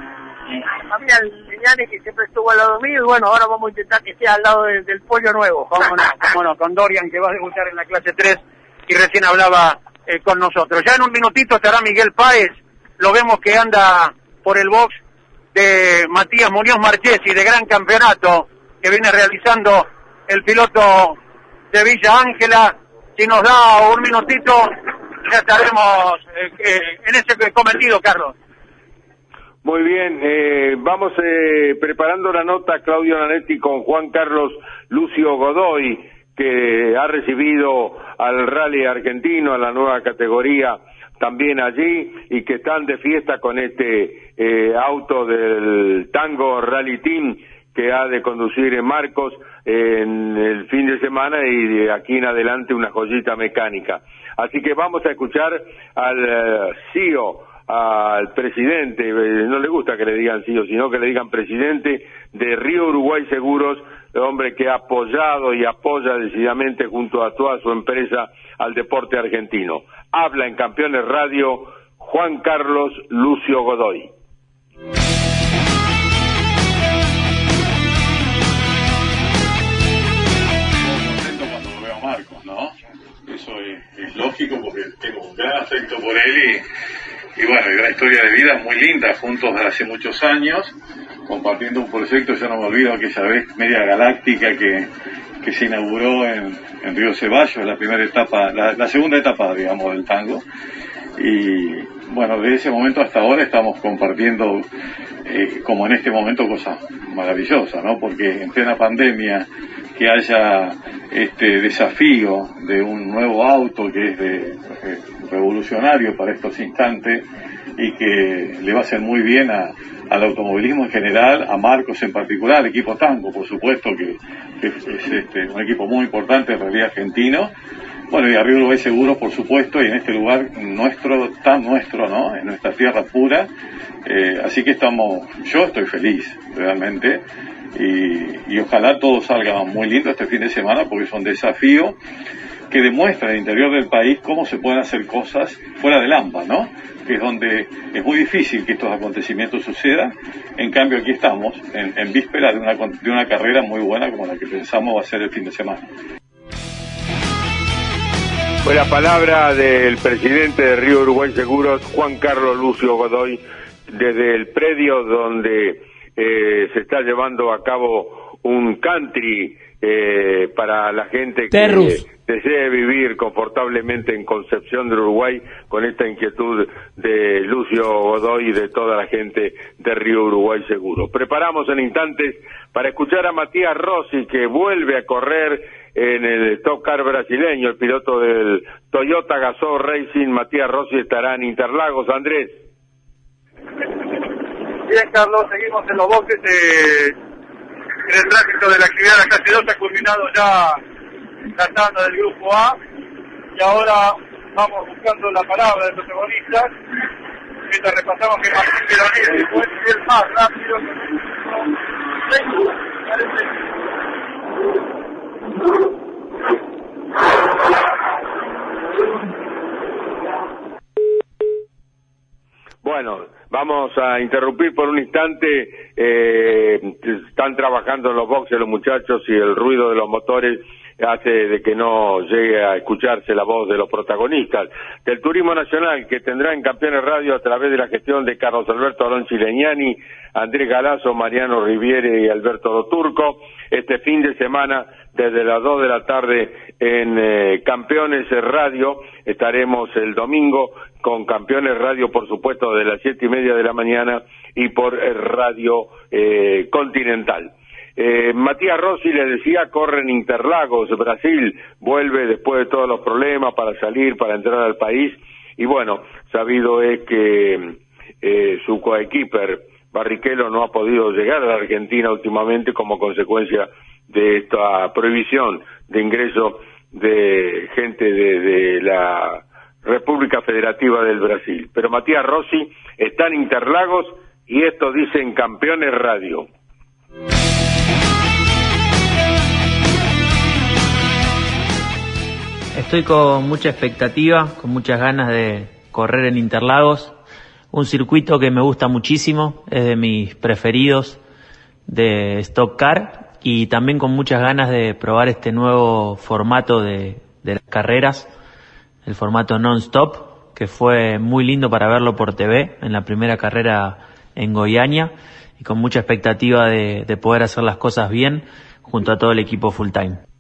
A la familia Leñani que siempre estuvo al lado mío y bueno, ahora vamos a intentar que esté al lado del, pollo nuevo. Cómo con Dorian que va a debutar en la clase 3 y recién hablaba eh, con nosotros. Ya en un minutito estará Miguel Páez, lo vemos que anda por el box de Matías Muñoz Marchesi de gran campeonato que viene realizando el piloto de Villa Ángela. Si nos da un minutito, ya estaremos eh, eh, en ese cometido, Carlos. Muy bien, eh, vamos eh, preparando la nota Claudio Nanetti con Juan Carlos Lucio Godoy, que ha recibido al rally argentino, a la nueva categoría también allí, y que están de fiesta con este eh, auto del Tango Rally Team que ha de conducir en Marcos en el fin de semana y de aquí en adelante una joyita mecánica. Así que vamos a escuchar al eh, CEO, al presidente, eh, no le gusta que le digan CEO, sino que le digan presidente de Río Uruguay Seguros, hombre que ha apoyado y apoya decididamente junto a toda su empresa al deporte argentino. Habla en Campeones Radio Juan Carlos Lucio Godoy. cuando veo Marcos, ¿no? Eso es, es lógico porque tengo un gran afecto por él y, y bueno, y una historia de vida muy linda, juntos desde hace muchos años, compartiendo un proyecto, yo no me olvido aquella vez media galáctica que, que se inauguró en, en Río Ceballos, la primera etapa, la, la segunda etapa, digamos, del tango. Y bueno, desde ese momento hasta ahora estamos compartiendo, eh, como en este momento, cosas maravillosas, ¿no? Porque en plena pandemia, que haya este desafío de un nuevo auto que es eh, revolucionario para estos instantes y que le va a hacer muy bien a, al automovilismo en general, a Marcos en particular, equipo Tango, por supuesto, que, es, es, este, un equipo muy importante en realidad argentino. Bueno, y arriba Uruguay Seguro, por supuesto, y en este lugar nuestro, tan nuestro, ¿no? En nuestra tierra pura. Eh, así que estamos, yo estoy feliz, realmente. Y, y ojalá todo salga muy lindo este fin de semana porque es un desafío que demuestra el interior del país cómo se pueden hacer cosas fuera del AMBA, ¿no? Que es donde es muy difícil que estos acontecimientos sucedan. En cambio, aquí estamos, en, en víspera de una, de una carrera muy buena como la que pensamos va a ser el fin de semana. Fue la palabra del presidente de Río Uruguay Seguros, Juan Carlos Lucio Godoy, desde el predio donde eh, se está llevando a cabo un country eh, para la gente que desee vivir confortablemente en Concepción del Uruguay con esta inquietud de Lucio Godoy y de toda la gente de Río Uruguay Seguro. Preparamos en instantes para escuchar a Matías Rossi que vuelve a correr en el Stock Car brasileño, el piloto del Toyota Gazoo Racing, Matías Rossi estará en Interlagos. Andrés. Bien, Carlos, seguimos en los boxes. Eh, en el tránsito de la actividad de la clase 2 ha culminado ya la tanda del grupo A. Y ahora vamos buscando la palabra de protagonistas. Mientras repasamos que Martín Veronese fue el más rápido. Bueno, vamos a interrumpir por un instante. Eh, están trabajando en los boxes los muchachos y el ruido de los motores hace de que no llegue a escucharse la voz de los protagonistas del turismo nacional que tendrá en Campeones Radio a través de la gestión de Carlos Alberto Alonso Leñani, Andrés Galazo, Mariano Riviere y Alberto Doturco este fin de semana desde las 2 de la tarde en eh, Campeones Radio. Estaremos el domingo con Campeones Radio, por supuesto, de las siete y media de la mañana y por eh, Radio eh, Continental. Eh, Matías Rossi le decía, corre en Interlagos, Brasil, vuelve después de todos los problemas para salir, para entrar al país, y bueno, sabido es que eh, su coequiper Barrichello no ha podido llegar a la Argentina últimamente como consecuencia de esta prohibición de ingreso de gente de, de la República Federativa del Brasil. Pero Matías Rossi está en Interlagos y esto dice en Campeones Radio. Estoy con mucha expectativa, con muchas ganas de correr en Interlagos. Un circuito que me gusta muchísimo, es de mis preferidos de Stock Car y también con muchas ganas de probar este nuevo formato de, las carreras, el formato non-stop, que fue muy lindo para verlo por TV en la primera carrera en Goiânia y con mucha expectativa de poder hacer las cosas bien junto a todo el equipo full time.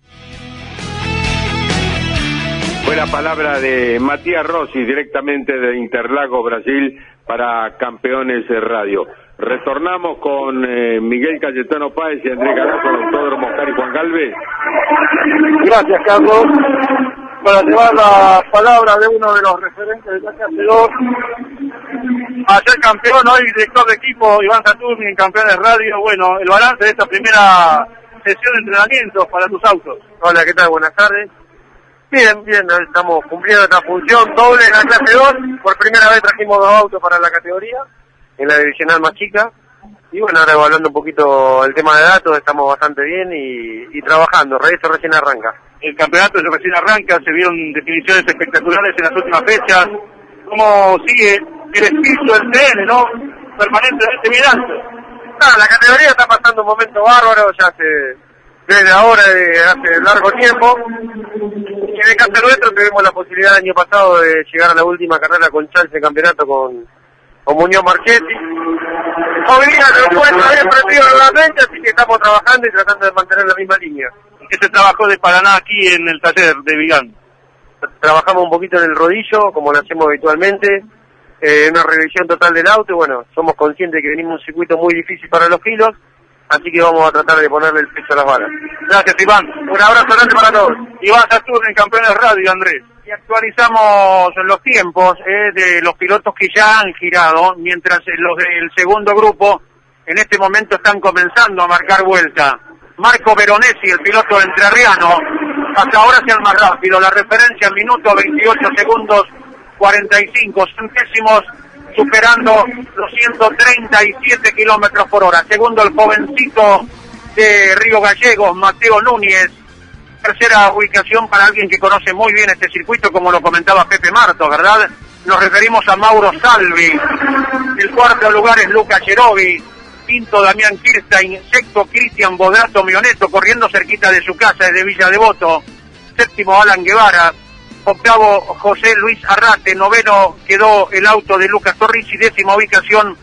Fue la palabra de Matías Rossi, directamente de Interlago, Brasil, para Campeones Radio. Retornamos con eh, Miguel Cayetano Páez y Andrés Garazo, Autódromo Oscar y Juan Galvez. Gracias, Carlos. Para llevar la palabra de uno de los referentes de la clase 2, ayer campeón, hoy director de equipo Iván Saturni en Campeones Radio. Bueno, el balance de esta primera sesión de entrenamiento para tus autos. Hola, ¿qué tal? Buenas tardes. Bien, bien, estamos cumpliendo esta función doble en la clase 2. Por primera vez trajimos dos autos para la categoría, en la divisional más chica. Y bueno, ahora evaluando un poquito el tema de datos, estamos bastante bien y, y trabajando. Esto recién arranca. El campeonato recién arranca, se vieron definiciones espectaculares en las últimas fechas. ¿Cómo sigue el espíritu del TN, no? Permanentemente mirando. Ah, la categoría está pasando un momento bárbaro, ya hace, desde ahora, de hace largo tiempo. En el caso nuestro tuvimos la posibilidad el año pasado de llegar a la última carrera con chance de campeonato con, con Muñoz Marchetti. Día no encuentro bien partido nuevamente, así que estamos trabajando y tratando de mantener la misma línea. ¿Qué se trabajó de Paraná aquí en el taller de Vigán? Trabajamos un poquito en el rodillo, como lo hacemos habitualmente, eh, una revisión total del auto y bueno, somos conscientes que venimos un circuito muy difícil para los kilos, así que vamos a tratar de ponerle el peso a las balas. Gracias, Iván. Un abrazo grande para todos. Iván Saturno en Campeones Radio, Andrés. Y actualizamos los tiempos eh, de los pilotos que ya han girado, mientras los del segundo grupo en este momento están comenzando a marcar vuelta. Marco Veronesi, el piloto entrerriano, hasta ahora es el más rápido. La referencia en minuto 28 segundos 45 centésimos, superando los 137 kilómetros por hora. Segundo, el jovencito de Río Gallegos, Mateo Núñez. Tercera ubicación para alguien que conoce muy bien este circuito, como lo comentaba Pepe Marto, ¿verdad? Nos referimos a Mauro Salvi. El cuarto lugar es Luca Cherovi. Quinto, Damián Kirstein. Sexto, Cristian Bodrato Mioneto, corriendo cerquita de su casa, desde Villa Devoto. Séptimo, Alan Guevara. Octavo, José Luis Arrate. Noveno, quedó el auto de Lucas Torrici. Décima ubicación,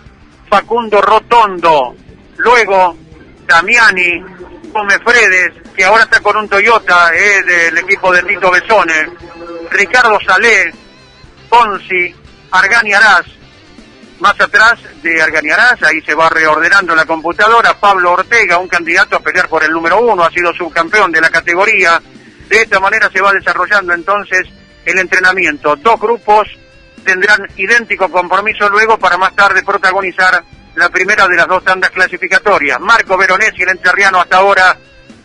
Facundo Rotondo. Luego, Damiani, Gómez Fredes, que ahora está con un Toyota eh, del equipo de Tito Besone. Ricardo Salé, Ponzi, Argani Arás. Más atrás de Argani Arás, ahí se va reordenando la computadora. Pablo Ortega, un candidato a pelear por el número uno, ha sido subcampeón de la categoría. De esta manera se va desarrollando entonces el entrenamiento. Dos grupos tendrán idéntico compromiso luego para más tarde protagonizar la primera de las dos tandas clasificatorias. Marco Veronesi, el enterriano, hasta ahora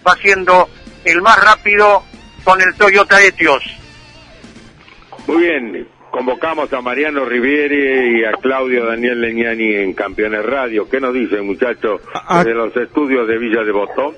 va siendo el más rápido con el Toyota Etios. Muy bien, convocamos a Mariano Rivieri y a Claudio Daniel Leñani en Campeones Radio. ¿Qué nos dicen, muchachos, de los estudios de Villa de Botón?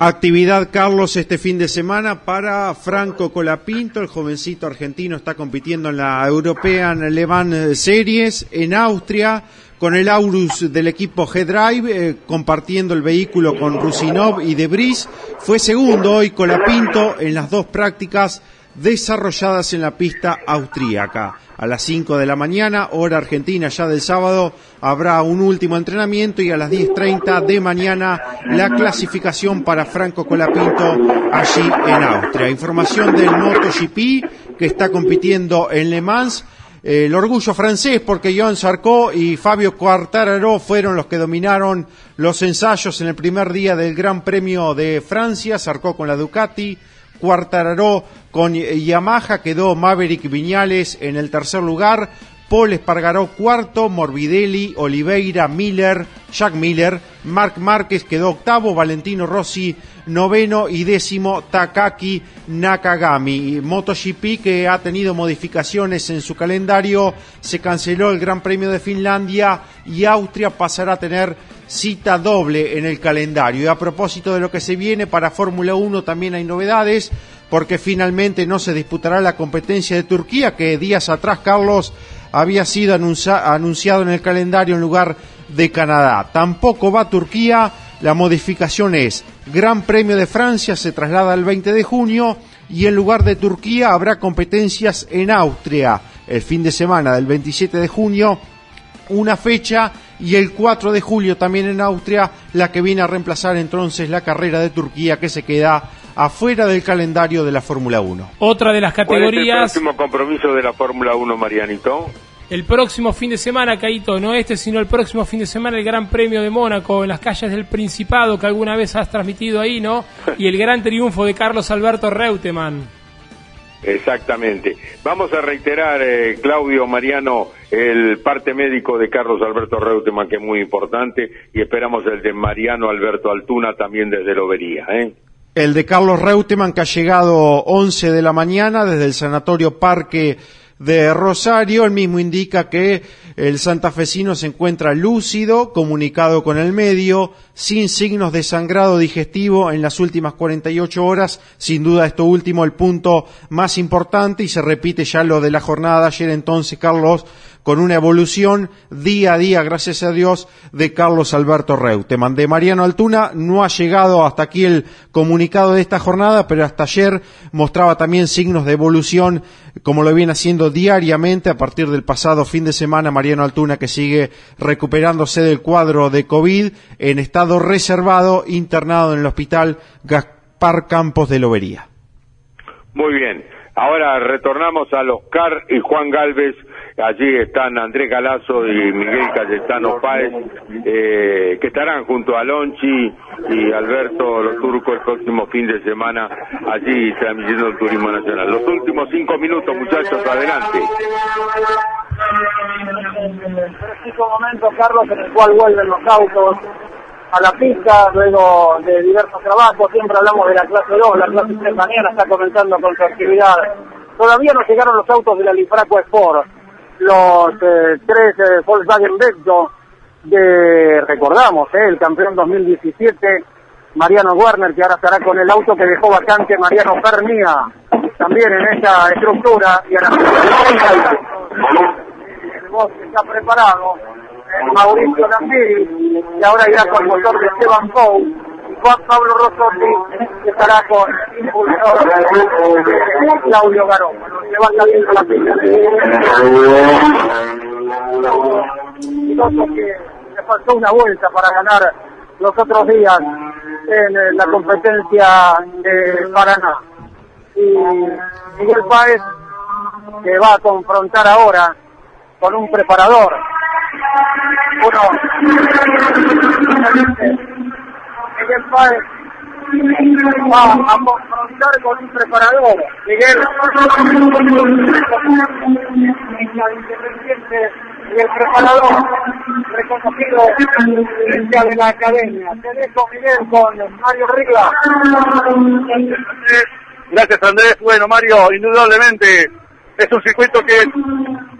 Actividad, Carlos, este fin de semana para Franco Colapinto, el jovencito argentino está compitiendo en la European Le Mans Series en Austria con el Aurus del equipo G-Drive, eh, compartiendo el vehículo con Rusinov y Debris. Fue segundo hoy Colapinto en las dos prácticas desarrolladas en la pista austríaca. A las 5 de la mañana, hora argentina ya del sábado, habrá un último entrenamiento y a las 10.30 de mañana la clasificación para Franco Colapinto allí en Austria. Información del MotoGP que está compitiendo en Le Mans. El orgullo francés porque Joan Sarko y Fabio Quartararo fueron los que dominaron los ensayos en el primer día del Gran Premio de Francia. Sarko con la Ducati, Quartararo con Yamaha, quedó Maverick Viñales en el tercer lugar, Paul Espargaró cuarto, Morbidelli, Oliveira, Miller, Jack Miller, Marc Márquez quedó octavo, Valentino Rossi noveno y décimo Takaki Nakagami. MotoGP que ha tenido modificaciones en su calendario, se canceló el Gran Premio de Finlandia y Austria pasará a tener cita doble en el calendario. Y a propósito de lo que se viene para Fórmula 1 también hay novedades porque finalmente no se disputará la competencia de Turquía que días atrás Carlos había sido anunciado en el calendario en lugar de Canadá. Tampoco va Turquía, la modificación es Gran Premio de Francia se traslada al 20 de junio y en lugar de Turquía habrá competencias en Austria el fin de semana del 27 de junio, una fecha y el 4 de julio también en Austria, la que viene a reemplazar entonces la carrera de Turquía que se queda afuera del calendario de la Fórmula 1. Otra de las categorías. ¿Cuál es el próximo compromiso de la Fórmula 1, Marianito? El próximo fin de semana, Caito, no este, sino el próximo fin de semana, el Gran Premio de Mónaco en las calles del Principado que alguna vez has transmitido ahí, ¿no? Y el gran triunfo de Carlos Alberto Reutemann. Exactamente. Vamos a reiterar, eh, Claudio Mariano, el parte médico de Carlos Alberto Reutemann, que es muy importante, y esperamos el de Mariano Alberto Altuna también desde Lobería. ¿eh? El de Carlos Reutemann, que ha llegado 11 de la mañana desde el Sanatorio Parque de Rosario. El mismo indica que el santafesino se encuentra lúcido, comunicado con el medio, sin signos de sangrado digestivo en las últimas 48 horas. Sin duda esto último el punto más importante y se repite ya lo de la jornada de ayer entonces, Carlos, con una evolución día a día, gracias a Dios, de Carlos Alberto Reutemann. De Mariano Altuna no ha llegado hasta aquí el comunicado de esta jornada, pero hasta ayer mostraba también signos de evolución, como lo viene haciendo diariamente a partir del pasado fin de semana. Mariano Altuna que sigue recuperándose del cuadro de COVID en estado reservado, internado en el hospital Gaspar Campos de Lobería. Muy bien. Ahora retornamos a los Car y Juan Galvez Allí están Andrés Galazo y Miguel Cayetano Páez, eh, que estarán junto a Lonchi y Alberto Los Turcos el próximo fin de semana allí transmitiendo el turismo nacional. Los últimos cinco minutos, muchachos, adelante. Preciso momento, Carlos, en el cual vuelven los autos a la pista luego de diversos trabajos. Siempre hablamos de la clase 2, la clase 3 mañana está comenzando con su actividad. Todavía no llegaron los autos de la Lifraco Sport los eh, tres eh, Volkswagen Beto de, recordamos, eh, el campeón 2017, Mariano Werner, que ahora estará con el auto que dejó vacante Mariano Fernia, también en esta estructura, y ahora el está preparado, Mauricio Lambiri, y ahora irá con el motor de Esteban Pou, Juan Pablo Rossotti, que estará con impulsor Claudio Garón. Saliendo la pista. que le faltó una vuelta para ganar los otros días en la competencia de Paraná. Y Miguel Páez, que va a confrontar ahora con un preparador. Uno, Miguel Páez va a confrontar con un preparador. Miguel, independiente y el preparador reconocido de la academia. Te dejo, Miguel, con Mario Rigla. Gracias Andrés. Bueno Mario, indudablemente es un circuito que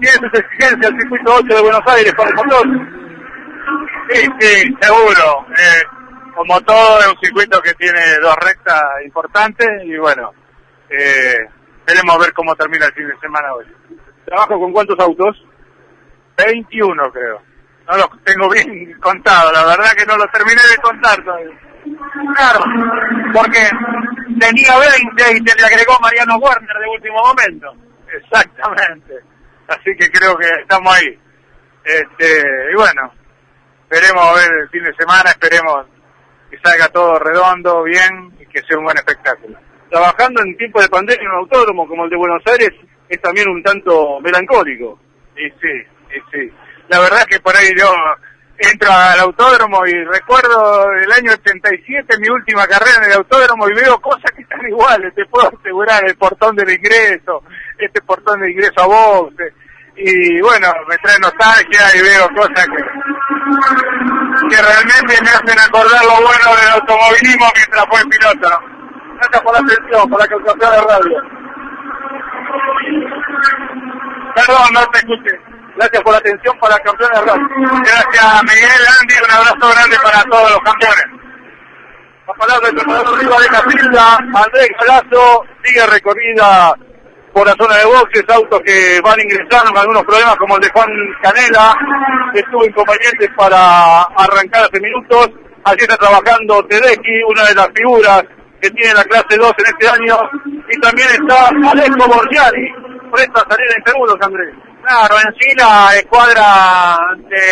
tiene sus exigencias, el circuito 8 de Buenos Aires para el motor. Sí, sí, seguro. Eh, como todo, es un circuito que tiene dos rectas importantes y bueno, eh, queremos ver cómo termina el fin de semana hoy. ¿Trabajo con cuántos autos? 21 creo. No los tengo bien contados, la verdad que no los terminé de contar todavía. Claro, porque tenía 20 y te le agregó Mariano Werner de último momento. Exactamente. Así que creo que estamos ahí. Este, y bueno, esperemos ver el fin de semana, esperemos que salga todo redondo, bien y que sea un buen espectáculo. Trabajando en tiempo de pandemia en un autódromo como el de Buenos Aires es también un tanto melancólico. Y sí, y sí. La verdad es que por ahí yo entro al autódromo y recuerdo el año 87, mi última carrera en el autódromo y veo cosas que están iguales, te puedo asegurar, el portón del ingreso, este portón de ingreso a boxe, y bueno, me trae nostalgia y veo cosas que, que realmente me hacen acordar lo bueno del automovilismo mientras fue piloto. Gracias por la atención, por la capacidad de radio. Perdón, no te escuché. Gracias por la atención para campeones de radio. Gracias Miguel, Andy, un abrazo grande para todos los campeones. La palabra del preparador Riva de Casilda, Andrés Galazo, sigue recorrida por la zona de boxes, autos que van ingresando con algunos problemas como el de Juan Canela, que estuvo inconveniente para arrancar hace minutos. Allí está trabajando Tedeschi, una de las figuras que tiene la clase 2 en este año. Y también está Alejo Borgiani, presta a salir en segundos, Andrés. Claro, en sí la escuadra de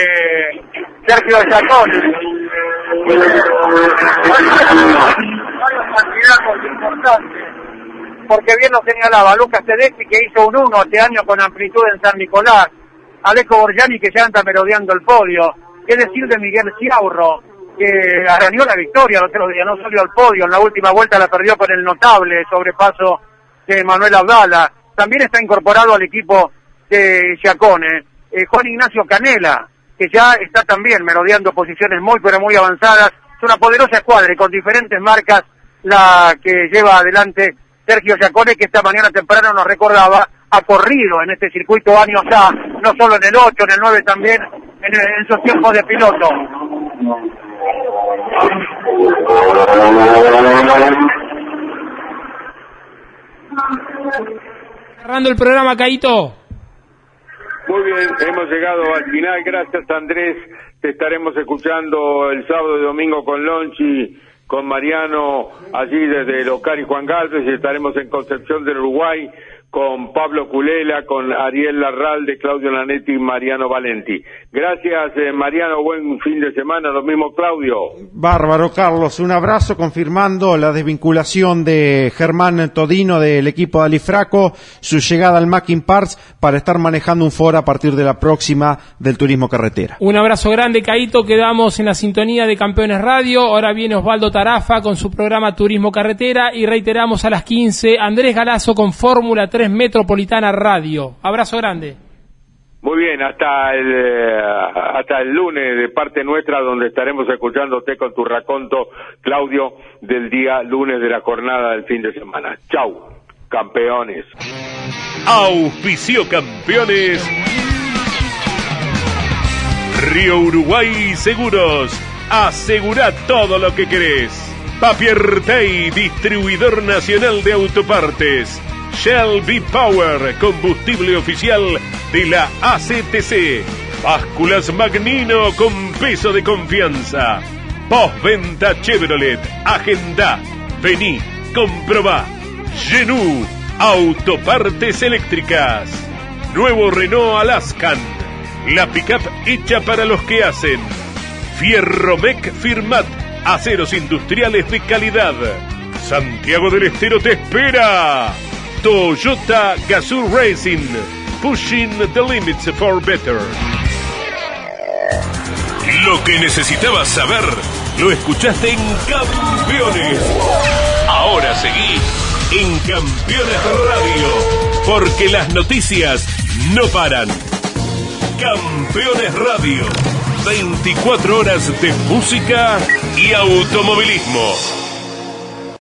Sergio Chacón. Varios candidatos importantes. Porque bien lo señalaba Lucas Tedeschi que hizo un 1 este año con amplitud en San Nicolás. Alejo Borgiani que ya anda merodeando el podio. ¿Qué decir de Miguel Ciaurro? que arañó la victoria el otro día, no salió al podio, en la última vuelta la perdió con el notable sobrepaso de Manuel Abdala. También está incorporado al equipo de Giacone, eh, Juan Ignacio Canela, que ya está también merodeando posiciones muy pero muy avanzadas. Es una poderosa escuadra y con diferentes marcas la que lleva adelante Sergio Giacone, que esta mañana temprano nos recordaba, ha corrido en este circuito años ya, no solo en el 8, en el 9 también, en, en sus tiempos de piloto. Cerrando el programa, Caito. Muy bien, hemos llegado al final. Gracias, Andrés. Te estaremos escuchando el sábado y domingo con Lonchi, con Mariano, allí desde Locar y Juan Galvez, y estaremos en Concepción del Uruguay con Pablo Culela, con Ariel Larralde, Claudio Lanetti y Mariano Valenti. Gracias, eh, Mariano, buen fin de semana, lo mismo Claudio. Bárbaro, Carlos, un abrazo confirmando la desvinculación de Germán Todino del equipo de Alifraco, su llegada al Mackin Parts para estar manejando un foro a partir de la próxima del turismo carretera. Un abrazo grande, Caito, quedamos en la sintonía de Campeones Radio, ahora viene Osvaldo Tarafa con su programa Turismo Carretera y reiteramos a las 15, Andrés Galazo con Fórmula 3 Metropolitana Radio. Abrazo grande. Muy bien, hasta el, eh, hasta el lunes de parte nuestra donde estaremos escuchándote con tu raconto, Claudio, del día lunes de la jornada del fin de semana. Chau, campeones. Auspicio campeones. Río Uruguay Seguros. Asegura todo lo que querés. Papier Tay, distribuidor nacional de autopartes. Shell V-Power, combustible oficial de la ACTC. Básculas Magnino con peso de confianza. Postventa Chevrolet. Agenda. Vení, comprobá. Genú, autopartes eléctricas. Nuevo Renault Alaskan. La pickup hecha para los que hacen. Fierromec Firmat. Aceros industriales de calidad. Santiago del Estero te espera. Toyota Gazoo Racing, pushing the limits for better. Lo que necesitabas saber, lo escuchaste en Campeones. Ahora seguí en Campeones Radio, porque las noticias no paran. Campeones Radio. 24 horas de música y automovilismo.